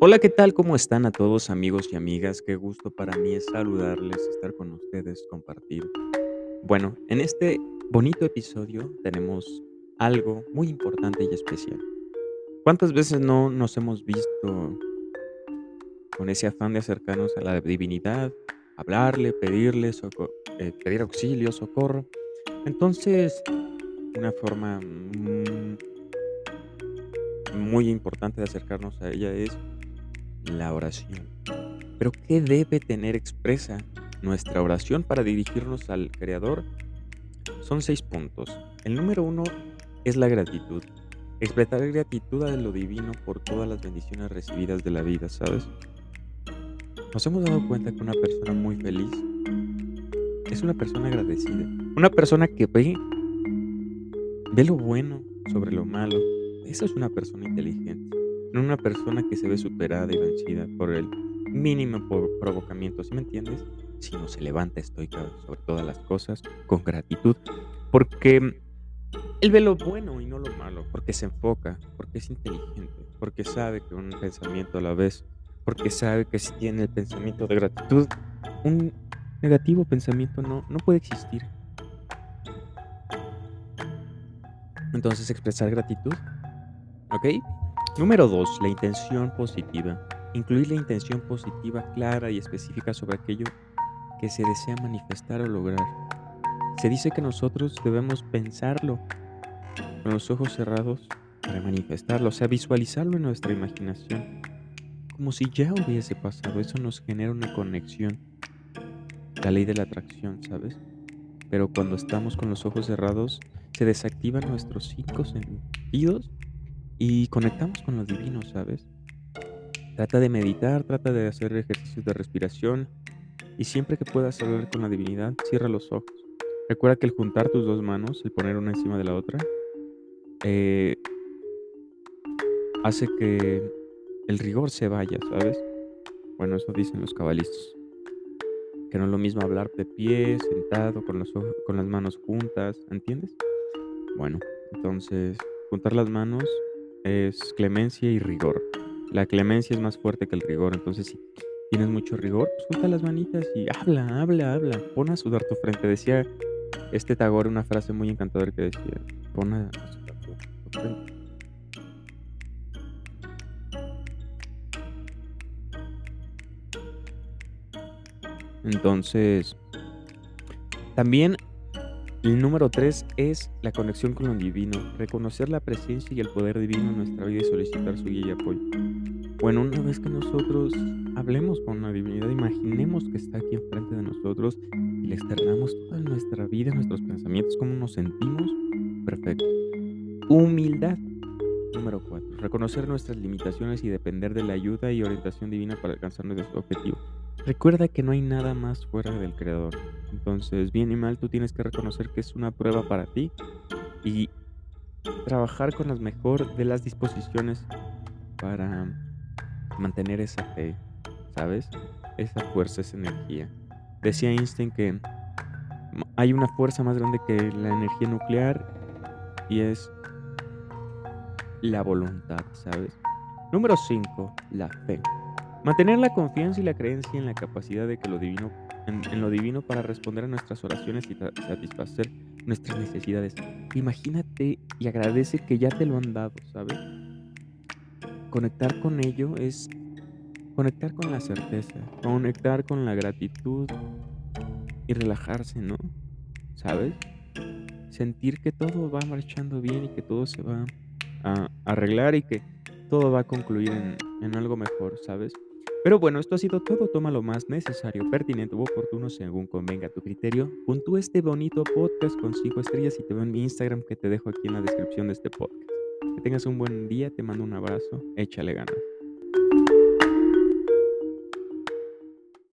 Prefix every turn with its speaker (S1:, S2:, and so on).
S1: Hola, ¿qué tal? ¿Cómo están a todos amigos y amigas? Qué gusto para mí es saludarles, estar con ustedes, compartir. Bueno, en este bonito episodio tenemos algo muy importante y especial. ¿Cuántas veces no nos hemos visto con ese afán de acercarnos a la divinidad, hablarle, pedirle, eh, pedir auxilio, socorro? Entonces, una forma mm, muy importante de acercarnos a ella es la oración. Pero ¿qué debe tener expresa nuestra oración para dirigirnos al Creador? Son seis puntos. El número uno es la gratitud. Expresar gratitud a lo divino por todas las bendiciones recibidas de la vida, ¿sabes? Nos hemos dado cuenta que una persona muy feliz es una persona agradecida. Una persona que ve, ve lo bueno sobre lo malo. Esa es una persona inteligente no una persona que se ve superada y vencida por el mínimo provocamiento, ¿sí me entiendes? Sino se levanta estoica sobre todas las cosas con gratitud, porque él ve lo bueno y no lo malo, porque se enfoca, porque es inteligente, porque sabe que un pensamiento a la vez, porque sabe que si tiene el pensamiento de gratitud, un negativo pensamiento no, no puede existir. Entonces expresar gratitud, ¿ok? Número 2. La intención positiva. Incluir la intención positiva clara y específica sobre aquello que se desea manifestar o lograr. Se dice que nosotros debemos pensarlo con los ojos cerrados para manifestarlo, o sea, visualizarlo en nuestra imaginación, como si ya hubiese pasado. Eso nos genera una conexión, la ley de la atracción, ¿sabes? Pero cuando estamos con los ojos cerrados, se desactivan nuestros cinco sentidos y conectamos con lo divino, ¿sabes? Trata de meditar, trata de hacer ejercicios de respiración y siempre que puedas hablar con la divinidad, cierra los ojos. Recuerda que el juntar tus dos manos, el poner una encima de la otra, eh, hace que el rigor se vaya, ¿sabes? Bueno, eso dicen los cabalistas. Que no es lo mismo hablar de pie, sentado, con, los ojos, con las manos juntas, ¿entiendes? Bueno, entonces, juntar las manos es clemencia y rigor. La clemencia es más fuerte que el rigor, entonces si tienes mucho rigor, pues junta las manitas y habla, habla, habla. Pon a sudar tu frente. Decía este Tagore una frase muy encantadora que decía, pon a sudar tu frente. Entonces, también el número tres es la conexión con lo divino, reconocer la presencia y el poder divino en nuestra vida y solicitar su guía y apoyo. Bueno, una vez que nosotros hablemos con la divinidad, imaginemos que está aquí enfrente de nosotros y le externamos toda nuestra vida, nuestros pensamientos, cómo nos sentimos, perfecto. Humildad. Número 4. Reconocer nuestras limitaciones y depender de la ayuda y orientación divina para alcanzar nuestro objetivo. Recuerda que no hay nada más fuera del Creador. Entonces, bien y mal, tú tienes que reconocer que es una prueba para ti y trabajar con las mejor de las disposiciones para mantener esa fe, ¿sabes? Esa fuerza, esa energía. Decía Einstein que hay una fuerza más grande que la energía nuclear y es la voluntad, ¿sabes? Número 5, la fe. Mantener la confianza y la creencia en la capacidad de que lo divino, en, lo divino para responder a nuestras oraciones y satisfacer nuestras necesidades. Imagínate y agradece que ya te lo han dado, ¿sabes? Conectar con ello es conectar con la certeza, conectar con la gratitud y relajarse, ¿no? ¿Sabes? Sentir que todo va marchando bien y que todo se va a arreglar y que todo va a concluir en, en algo mejor, ¿sabes? Pero bueno, esto ha sido todo. Toma lo más necesario, pertinente u oportuno según convenga tu criterio. Puntúa este bonito podcast con 5 estrellas y te veo en mi Instagram que te dejo aquí en la descripción de este podcast. Que tengas un buen día, te mando un abrazo, échale ganas.